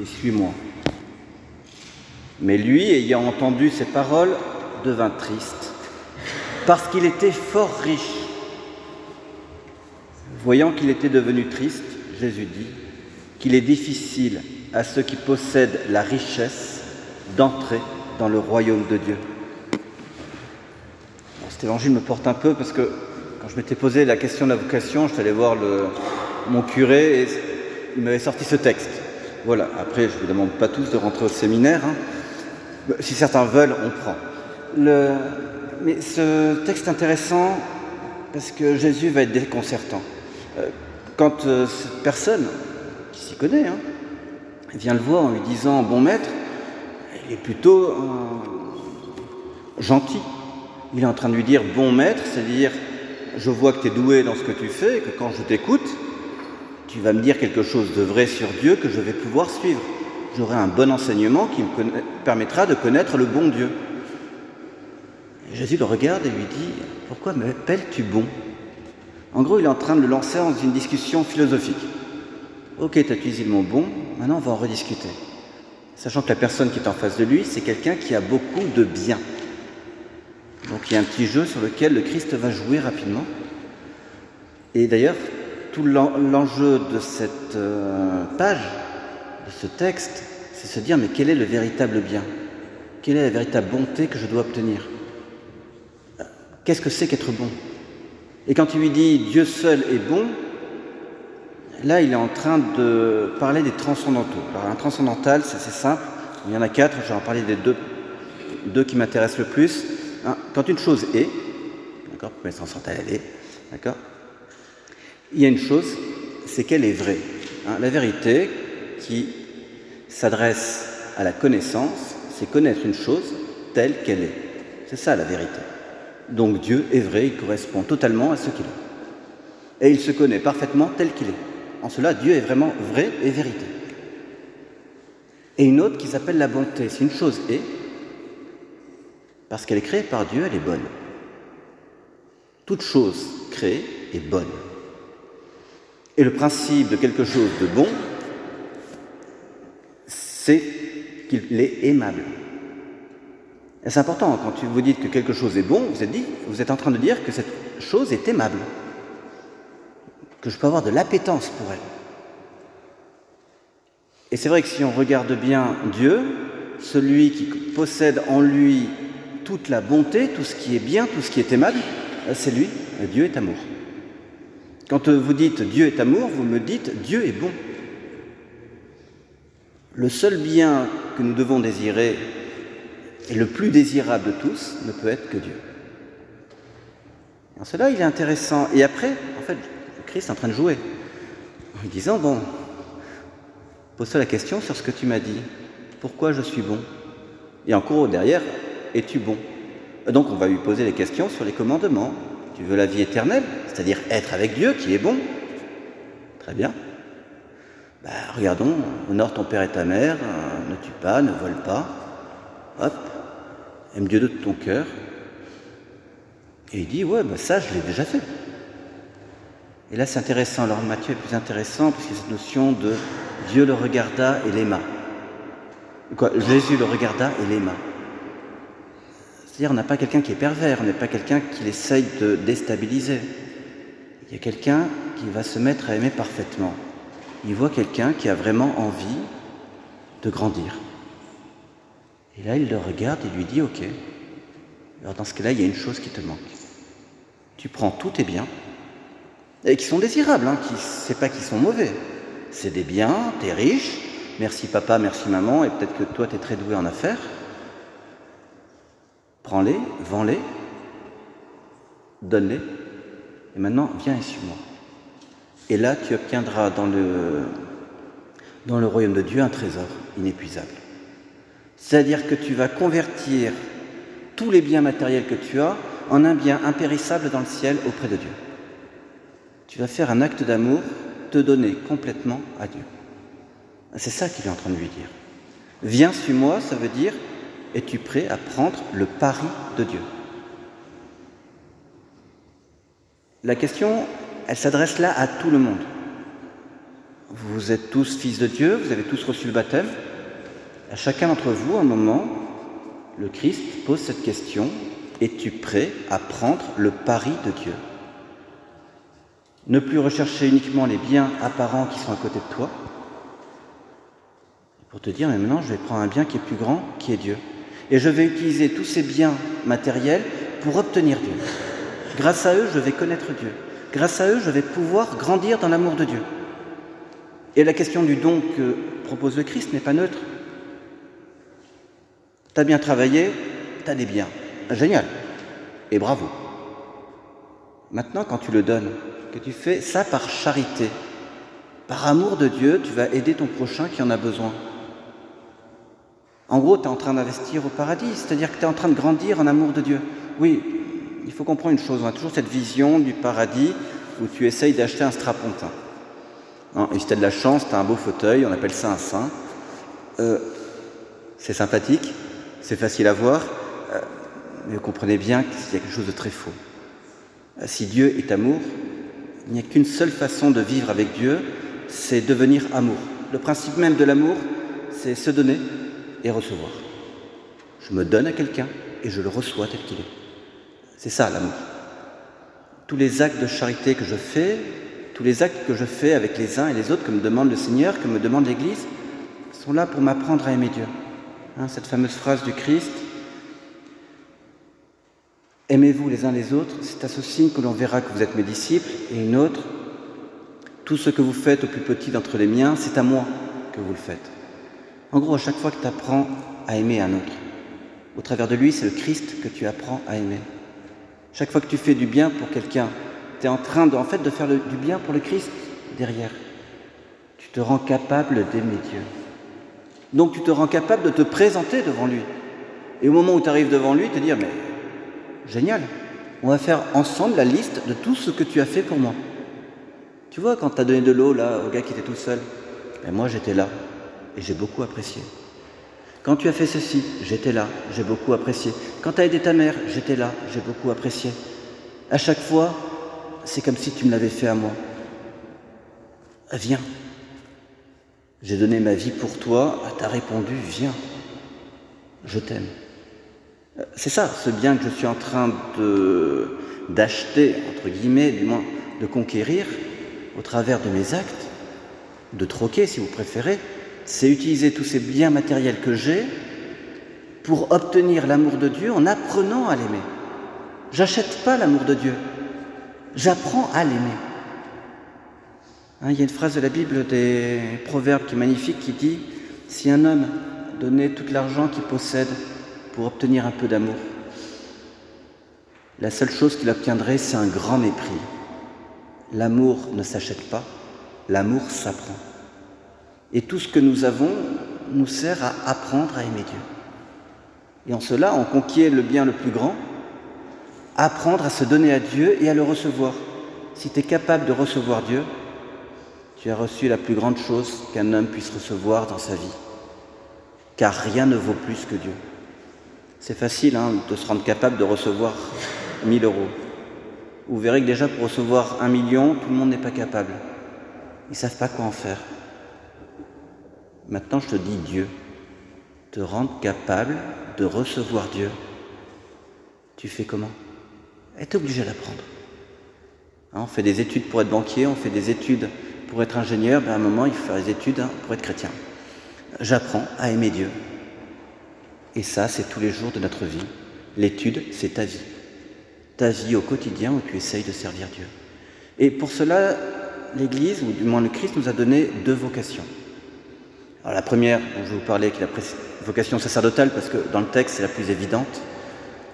et suis-moi. Mais lui, ayant entendu ces paroles, devint triste, parce qu'il était fort riche. Voyant qu'il était devenu triste, Jésus dit qu'il est difficile à ceux qui possèdent la richesse d'entrer dans le royaume de Dieu. cet évangile me porte un peu parce que quand je m'étais posé la question de la vocation, je suis allé voir mon curé et il m'avait sorti ce texte. Voilà, après je ne vous demande pas tous de rentrer au séminaire. Hein. Si certains veulent, on prend. Mais ce texte intéressant parce que Jésus va être déconcertant. Euh, quand euh, cette personne, qui s'y connaît, hein, vient le voir en lui disant Bon maître, il est plutôt gentil. Il est en train de lui dire Bon maître, c'est-à-dire Je vois que tu es doué dans ce que tu fais et que quand je t'écoute, tu vas me dire quelque chose de vrai sur Dieu que je vais pouvoir suivre. J'aurai un bon enseignement qui me permettra de connaître le bon Dieu. Jésus le regarde et lui dit Pourquoi m'appelles-tu bon? En gros, il est en train de le lancer dans une discussion philosophique. Ok, tu as utilisé le mot bon, maintenant on va en rediscuter. Sachant que la personne qui est en face de lui, c'est quelqu'un qui a beaucoup de bien. Donc il y a un petit jeu sur lequel le Christ va jouer rapidement. Et d'ailleurs, l'enjeu de cette euh, page, de ce texte, c'est se dire mais quel est le véritable bien? Quelle est la véritable bonté que je dois obtenir? Qu'est-ce que c'est qu'être bon? Et quand il lui dit Dieu seul est bon, là il est en train de parler des transcendantaux. Alors un transcendantal, c'est assez simple, il y en a quatre, je vais en parler des deux, qui m'intéressent le plus. Quand une chose est, d'accord, d'accord, il y a une chose, c'est qu'elle est vraie. Hein. la vérité qui s'adresse à la connaissance, c'est connaître une chose telle qu'elle est. C'est ça la vérité. Donc Dieu est vrai, il correspond totalement à ce qu'il est. Et il se connaît parfaitement tel qu'il est. En cela, Dieu est vraiment vrai et vérité. Et une autre qui s'appelle la bonté. Si une chose est, parce qu'elle est créée par Dieu, elle est bonne. Toute chose créée est bonne. Et le principe de quelque chose de bon, c'est qu'il est aimable c'est important, quand vous dites que quelque chose est bon, vous êtes, vous êtes en train de dire que cette chose est aimable, que je peux avoir de l'appétence pour elle. Et c'est vrai que si on regarde bien Dieu, celui qui possède en lui toute la bonté, tout ce qui est bien, tout ce qui est aimable, c'est lui, Dieu est amour. Quand vous dites Dieu est amour, vous me dites Dieu est bon. Le seul bien que nous devons désirer et le plus désirable de tous ne peut être que Dieu. En cela, il est intéressant. Et après, en fait, Christ est en train de jouer, en lui disant, bon, pose-toi la question sur ce que tu m'as dit. Pourquoi je suis bon? Et en cours derrière, es-tu bon? Donc on va lui poser les questions sur les commandements. Tu veux la vie éternelle, c'est-à-dire être avec Dieu qui est bon Très bien. Bah, regardons, honore ton père et ta mère, ne tue pas, ne vole pas. Hop, aime Dieu de ton cœur. Et il dit, ouais, bah ça, je l'ai déjà fait. Et là, c'est intéressant. Alors, Matthieu est plus intéressant parce cette notion de Dieu le regarda et l'aima. Quoi Jésus le regarda et l'aima. C'est-à-dire, on n'a pas quelqu'un qui est pervers, on n'est pas quelqu'un qui essaye de déstabiliser. Il y a quelqu'un qui va se mettre à aimer parfaitement. Il voit quelqu'un qui a vraiment envie de grandir. Et là, il le regarde et lui dit, OK, alors dans ce cas-là, il y a une chose qui te manque. Tu prends tous tes biens, et qui sont désirables, hein, qui c'est pas qu'ils sont mauvais. C'est des biens, tu es riche, merci papa, merci maman, et peut-être que toi tu es très doué en affaires. Prends-les, vends-les, donne-les, et maintenant viens et suis-moi. Et là, tu obtiendras dans le, dans le royaume de Dieu un trésor inépuisable. C'est-à-dire que tu vas convertir tous les biens matériels que tu as en un bien impérissable dans le ciel auprès de Dieu. Tu vas faire un acte d'amour, te donner complètement à Dieu. C'est ça qu'il est en train de lui dire. Viens, suis-moi, ça veut dire, es-tu prêt à prendre le pari de Dieu? La question, elle s'adresse là à tout le monde. Vous êtes tous fils de Dieu, vous avez tous reçu le baptême. À chacun d'entre vous, un moment, le Christ pose cette question, es-tu prêt à prendre le pari de Dieu? Ne plus rechercher uniquement les biens apparents qui sont à côté de toi, pour te dire, mais maintenant je vais prendre un bien qui est plus grand, qui est Dieu. Et je vais utiliser tous ces biens matériels pour obtenir Dieu. Grâce à eux, je vais connaître Dieu. Grâce à eux, je vais pouvoir grandir dans l'amour de Dieu. Et la question du don que propose le Christ n'est pas neutre. Tu as bien travaillé, tu as des biens. Génial. Et bravo. Maintenant, quand tu le donnes, que tu fais ça par charité, par amour de Dieu, tu vas aider ton prochain qui en a besoin. En gros, tu es en train d'investir au paradis, c'est-à-dire que tu es en train de grandir en amour de Dieu. Oui, il faut comprendre une chose, on a toujours cette vision du paradis où tu essayes d'acheter un strapontin. Hein, et si tu as de la chance, tu as un beau fauteuil, on appelle ça un saint. Euh, c'est sympathique, c'est facile à voir, euh, mais vous comprenez bien qu'il y a quelque chose de très faux. Si Dieu est amour, il n'y a qu'une seule façon de vivre avec Dieu, c'est devenir amour. Le principe même de l'amour, c'est se donner recevoir. Je me donne à quelqu'un et je le reçois tel qu'il est. C'est ça l'amour. Tous les actes de charité que je fais, tous les actes que je fais avec les uns et les autres, que me demande le Seigneur, que me demande l'Église, sont là pour m'apprendre à aimer Dieu. Hein, cette fameuse phrase du Christ, Aimez-vous les uns les autres, c'est à ce signe que l'on verra que vous êtes mes disciples, et une autre, tout ce que vous faites au plus petit d'entre les miens, c'est à moi que vous le faites. En gros, à chaque fois que tu apprends à aimer un autre, au travers de lui, c'est le Christ que tu apprends à aimer. Chaque fois que tu fais du bien pour quelqu'un, tu es en train de, en fait, de faire du bien pour le Christ derrière. Tu te rends capable d'aimer Dieu. Donc tu te rends capable de te présenter devant lui. Et au moment où tu arrives devant lui, te dire, mais génial, on va faire ensemble la liste de tout ce que tu as fait pour moi. Tu vois, quand tu as donné de l'eau là au gars qui était tout seul, et ben, moi j'étais là et j'ai beaucoup apprécié. Quand tu as fait ceci, j'étais là, j'ai beaucoup apprécié. Quand tu as aidé ta mère, j'étais là, j'ai beaucoup apprécié. À chaque fois, c'est comme si tu me l'avais fait à moi. Viens. J'ai donné ma vie pour toi, tu as répondu, viens. Je t'aime. C'est ça, ce bien que je suis en train d'acheter, entre guillemets, du moins de conquérir, au travers de mes actes, de troquer si vous préférez, c'est utiliser tous ces biens matériels que j'ai pour obtenir l'amour de Dieu en apprenant à l'aimer. J'achète pas l'amour de Dieu, j'apprends à l'aimer. Hein, il y a une phrase de la Bible des Proverbes qui est magnifique qui dit Si un homme donnait tout l'argent qu'il possède pour obtenir un peu d'amour, la seule chose qu'il obtiendrait, c'est un grand mépris. L'amour ne s'achète pas, l'amour s'apprend. Et tout ce que nous avons nous sert à apprendre à aimer Dieu. Et en cela, on conquiert le bien le plus grand, apprendre à se donner à Dieu et à le recevoir. Si tu es capable de recevoir Dieu, tu as reçu la plus grande chose qu'un homme puisse recevoir dans sa vie. Car rien ne vaut plus que Dieu. C'est facile hein, de se rendre capable de recevoir 1000 euros. Vous verrez que déjà pour recevoir un million, tout le monde n'est pas capable. Ils ne savent pas quoi en faire. Maintenant, je te dis Dieu, te rendre capable de recevoir Dieu. Tu fais comment? Es obligé d'apprendre. Hein, on fait des études pour être banquier, on fait des études pour être ingénieur, ben à un moment, il faut faire des études hein, pour être chrétien. J'apprends à aimer Dieu. Et ça, c'est tous les jours de notre vie. L'étude, c'est ta vie. Ta vie au quotidien où tu essayes de servir Dieu. Et pour cela, l'Église, ou du moins le Christ, nous a donné deux vocations. Alors la première dont je vous parler, qui est la vocation sacerdotale, parce que dans le texte c'est la plus évidente,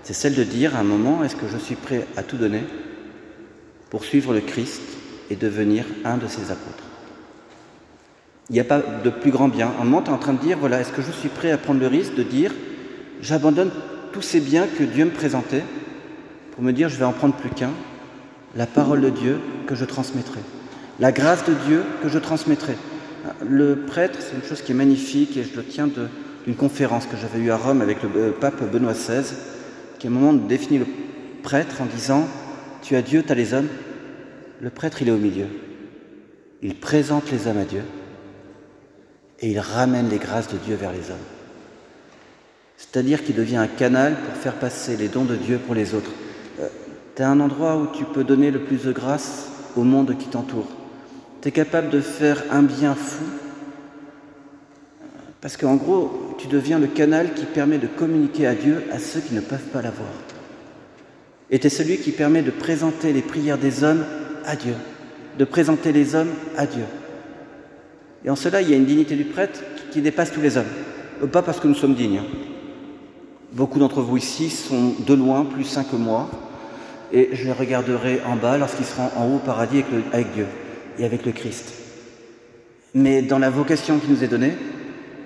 c'est celle de dire à un moment, est-ce que je suis prêt à tout donner pour suivre le Christ et devenir un de ses apôtres? Il n'y a pas de plus grand bien. Un moment, tu en train de dire, voilà, est-ce que je suis prêt à prendre le risque de dire, j'abandonne tous ces biens que Dieu me présentait pour me dire, je vais en prendre plus qu'un, la parole de Dieu que je transmettrai, la grâce de Dieu que je transmettrai. Le prêtre, c'est une chose qui est magnifique et je le tiens d'une conférence que j'avais eue à Rome avec le euh, pape Benoît XVI, qui à un moment définit le prêtre en disant Tu as Dieu, tu as les hommes? Le prêtre, il est au milieu. il présente les hommes à Dieu et il ramène les grâces de Dieu vers les hommes. C'est-à-dire qu'il devient un canal pour faire passer les dons de Dieu pour les autres. Euh, tu as un endroit où tu peux donner le plus de grâce au monde qui t'entoure. Tu es capable de faire un bien fou parce qu'en gros, tu deviens le canal qui permet de communiquer à Dieu à ceux qui ne peuvent pas l'avoir. Et tu es celui qui permet de présenter les prières des hommes à Dieu, de présenter les hommes à Dieu. Et en cela, il y a une dignité du prêtre qui dépasse tous les hommes. Euh, pas parce que nous sommes dignes. Hein. Beaucoup d'entre vous ici sont de loin plus saints que moi, et je les regarderai en bas lorsqu'ils seront en haut au paradis avec, Dieu et avec le Christ. Mais dans la vocation qui nous est donnée,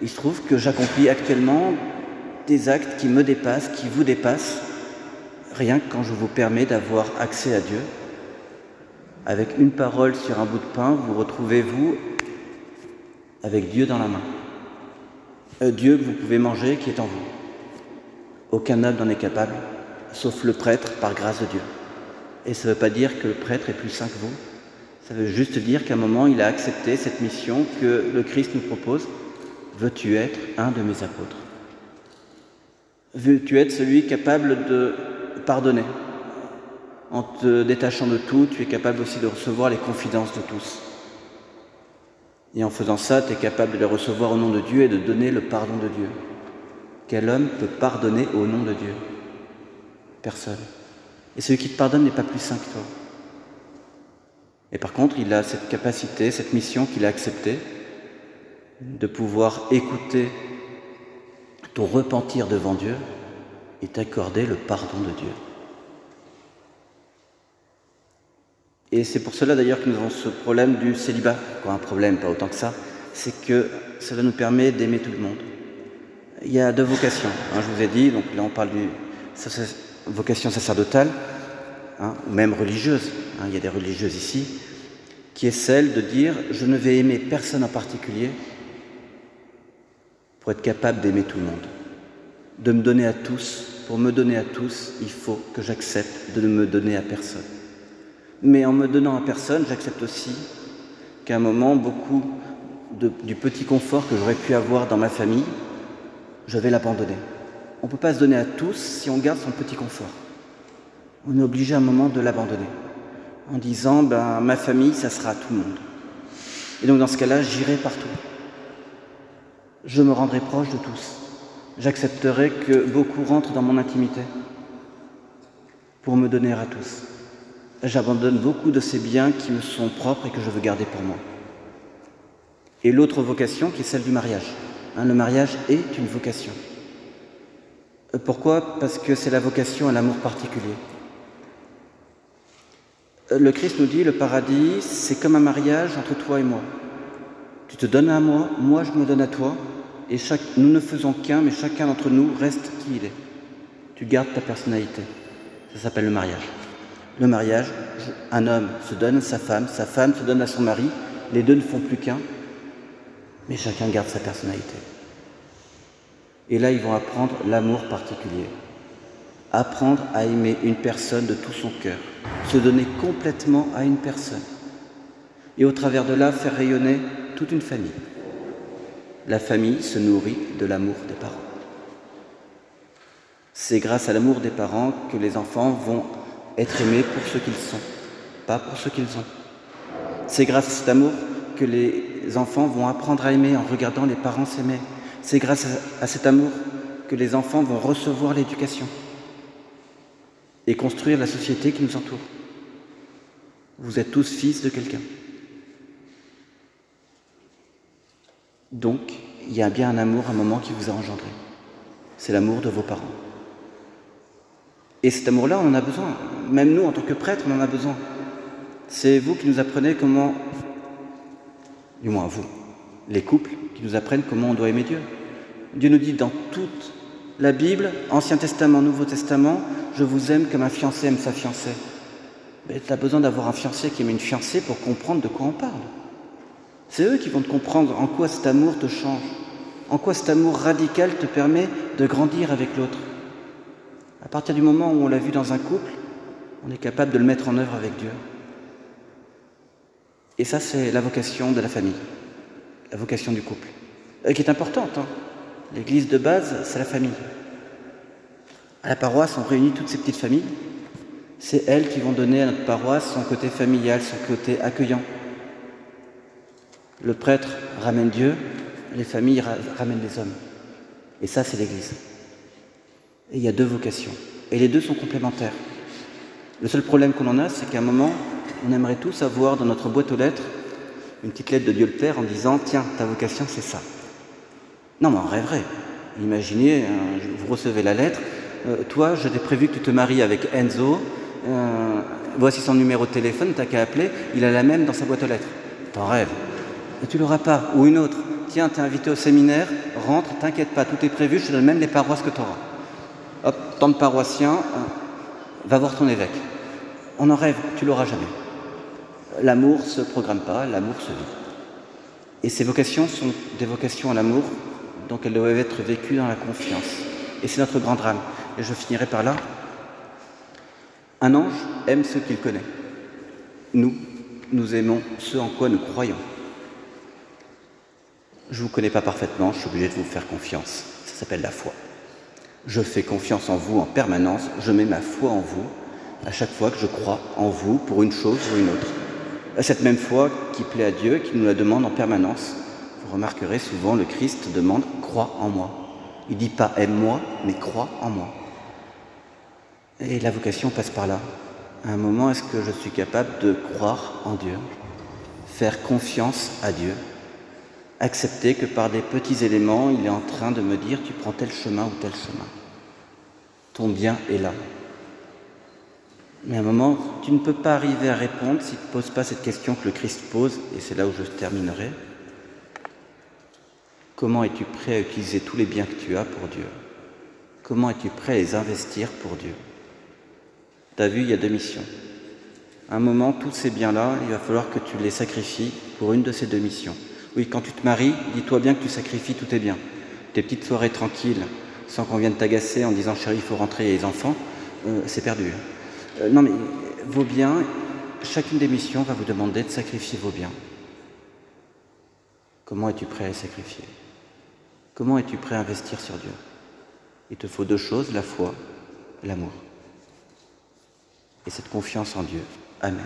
il se trouve que j'accomplis actuellement des actes qui me dépassent, qui vous dépassent, rien que quand je vous permets d'avoir accès à Dieu. Avec une parole sur un bout de pain, vous retrouvez, vous, avec Dieu dans la main. Un Dieu que vous pouvez manger qui est en vous. Aucun homme n'en est capable, sauf le prêtre par grâce de Dieu. Et ça ne veut pas dire que le prêtre est plus saint que vous. Ça veut juste dire qu'à un moment, il a accepté cette mission que le Christ nous propose. Veux-tu être un de mes apôtres? Veux-tu être celui capable de pardonner? En te détachant de tout, tu es capable aussi de recevoir les confidences de tous. Et en faisant ça, tu es capable de les recevoir au nom de Dieu et de donner le pardon de Dieu. Quel homme peut pardonner au nom de Dieu? Personne. Et celui qui te pardonne n'est pas plus saint que toi. Et par contre, il a cette capacité, cette mission qu'il a acceptée, de pouvoir écouter ton repentir devant Dieu et t'accorder le pardon de Dieu. Et c'est pour cela d'ailleurs que nous avons ce problème du célibat. Quoi, un problème, pas autant que ça. C'est que cela nous permet d'aimer tout le monde. Il y a deux vocations. Hein, je vous ai dit, donc là on parle du vocation sacerdotale, hein, ou même religieuse. Hein, il y a des religieuses ici, qui est celle de dire je ne vais aimer personne en particulier pour être capable d'aimer tout le monde, de me donner à tous. Pour me donner à tous, il faut que j'accepte de ne me donner à personne. Mais en me donnant à personne, j'accepte aussi qu'à un moment, beaucoup du petit confort que j'aurais pu avoir dans ma famille, je vais l'abandonner. On ne peut pas se donner à tous si on garde son petit confort. On est obligé à un moment de l'abandonner en disant ben, ma famille, ça sera à tout le monde. Et donc dans ce cas-là, j'irai partout. Je me rendrai proche de tous. J'accepterai que beaucoup rentrent dans mon intimité pour me donner à tous j'abandonne beaucoup de ces biens qui me sont propres et que je veux garder pour moi. Et l'autre vocation qui est celle du mariage. Hein, le mariage est une vocation. Euh, pourquoi? Parce que c'est la vocation à l'amour particulier. Euh, le Christ nous dit, le paradis, c'est comme un mariage entre toi et moi. Tu te donnes à moi, moi je me donne à toi, et nous ne faisons qu'un, mais chacun d'entre nous reste qui il est. Tu gardes ta personnalité. Ça s'appelle le mariage le mariage, un homme se donne à sa femme, sa femme se donne à son mari, les deux ne font plus qu'un, mais chacun garde sa personnalité. Et là, ils vont apprendre l'amour particulier, apprendre à aimer une personne de tout son cœur, se donner complètement à une personne, et au travers de là, faire rayonner toute une famille. La famille se nourrit de l'amour des parents. C'est grâce à l'amour des parents que les enfants vont être aimés pour ce qu'ils sont, pas pour ce qu'ils ont. C'est grâce à cet amour que les enfants vont apprendre à aimer en regardant les parents s'aimer. C'est grâce à cet amour que les enfants vont recevoir l'éducation et construire la société qui nous entoure. Vous êtes tous fils de quelqu'un. Donc, il y a bien un amour, un moment qui vous a engendré. C'est l'amour de vos parents. Et cet amour-là, on en a besoin. Même nous, en tant que prêtres, on en a besoin. C'est vous qui nous apprenez comment, du moins vous, les couples, qui nous apprennent comment on doit aimer Dieu. Dieu nous dit dans toute la Bible, Ancien Testament, Nouveau Testament, je vous aime comme un fiancé aime sa fiancée. Mais tu as besoin d'avoir un fiancé qui aime une fiancée pour comprendre de quoi on parle. C'est eux qui vont te comprendre en quoi cet amour te change, en quoi cet amour radical te permet de grandir avec l'autre. À partir du moment où on l'a vu dans un couple, on est capable de le mettre en œuvre avec Dieu. Et ça, c'est la vocation de la famille, la vocation du couple, euh, qui est importante. Hein. L'église de base, c'est la famille. À la paroisse, on réunit toutes ces petites familles. C'est elles qui vont donner à notre paroisse son côté familial, son côté accueillant. Le prêtre ramène Dieu, les familles ramènent les hommes. Et ça, c'est l'Église. Et il y a deux vocations. Et les deux sont complémentaires. Le seul problème qu'on en a, c'est qu'à un moment, on aimerait tous avoir dans notre boîte aux lettres une petite lettre de Dieu le Père en disant Tiens, ta vocation, c'est ça. Non, mais on rêverait. Imaginez, euh, vous recevez la lettre euh, Toi, je t'ai prévu que tu te maries avec Enzo. Euh, voici son numéro de téléphone, t'as qu'à appeler. Il a la même dans sa boîte aux lettres. T'en rêves. Et tu l'auras pas. Ou une autre. Tiens, t'es invité au séminaire, rentre, t'inquiète pas, tout est prévu, je te donne même les paroisses que tu auras. Hop, tant de paroissiens, va voir ton évêque. On en rêve, tu l'auras jamais. L'amour se programme pas, l'amour se vit. Et ces vocations sont des vocations à l'amour, donc elles doivent être vécues dans la confiance. Et c'est notre grand drame. Et je finirai par là. Un ange aime ceux qu'il connaît. Nous, nous aimons ceux en quoi nous croyons. Je ne vous connais pas parfaitement, je suis obligé de vous faire confiance. Ça s'appelle la foi. Je fais confiance en vous en permanence, je mets ma foi en vous à chaque fois que je crois en vous pour une chose ou une autre. Cette même foi qui plaît à Dieu qui nous la demande en permanence. Vous remarquerez souvent le Christ demande crois en moi. Il ne dit pas aime-moi, mais crois en moi. Et la vocation passe par là. À un moment, est-ce que je suis capable de croire en Dieu, faire confiance à Dieu, accepter que par des petits éléments, il est en train de me dire tu prends tel chemin ou tel chemin. Ton bien est là. Mais à un moment, tu ne peux pas arriver à répondre si tu ne poses pas cette question que le Christ pose, et c'est là où je terminerai. Comment es-tu prêt à utiliser tous les biens que tu as pour Dieu? Comment es-tu prêt à les investir pour Dieu? Tu as vu, il y a deux missions. À un moment, tous ces biens-là, il va falloir que tu les sacrifies pour une de ces deux missions. Oui, quand tu te maries, dis-toi bien que tu sacrifies tous tes biens. Tes petites soirées tranquilles, sans qu'on vienne t'agacer en disant chérie, il faut rentrer les enfants, euh, c'est perdu. Euh, non mais vos biens, chacune des missions va vous demander de sacrifier vos biens. Comment es-tu prêt à les sacrifier? Comment es-tu prêt à investir sur Dieu? Il te faut deux choses, la foi, l'amour. Et cette confiance en Dieu. Amen.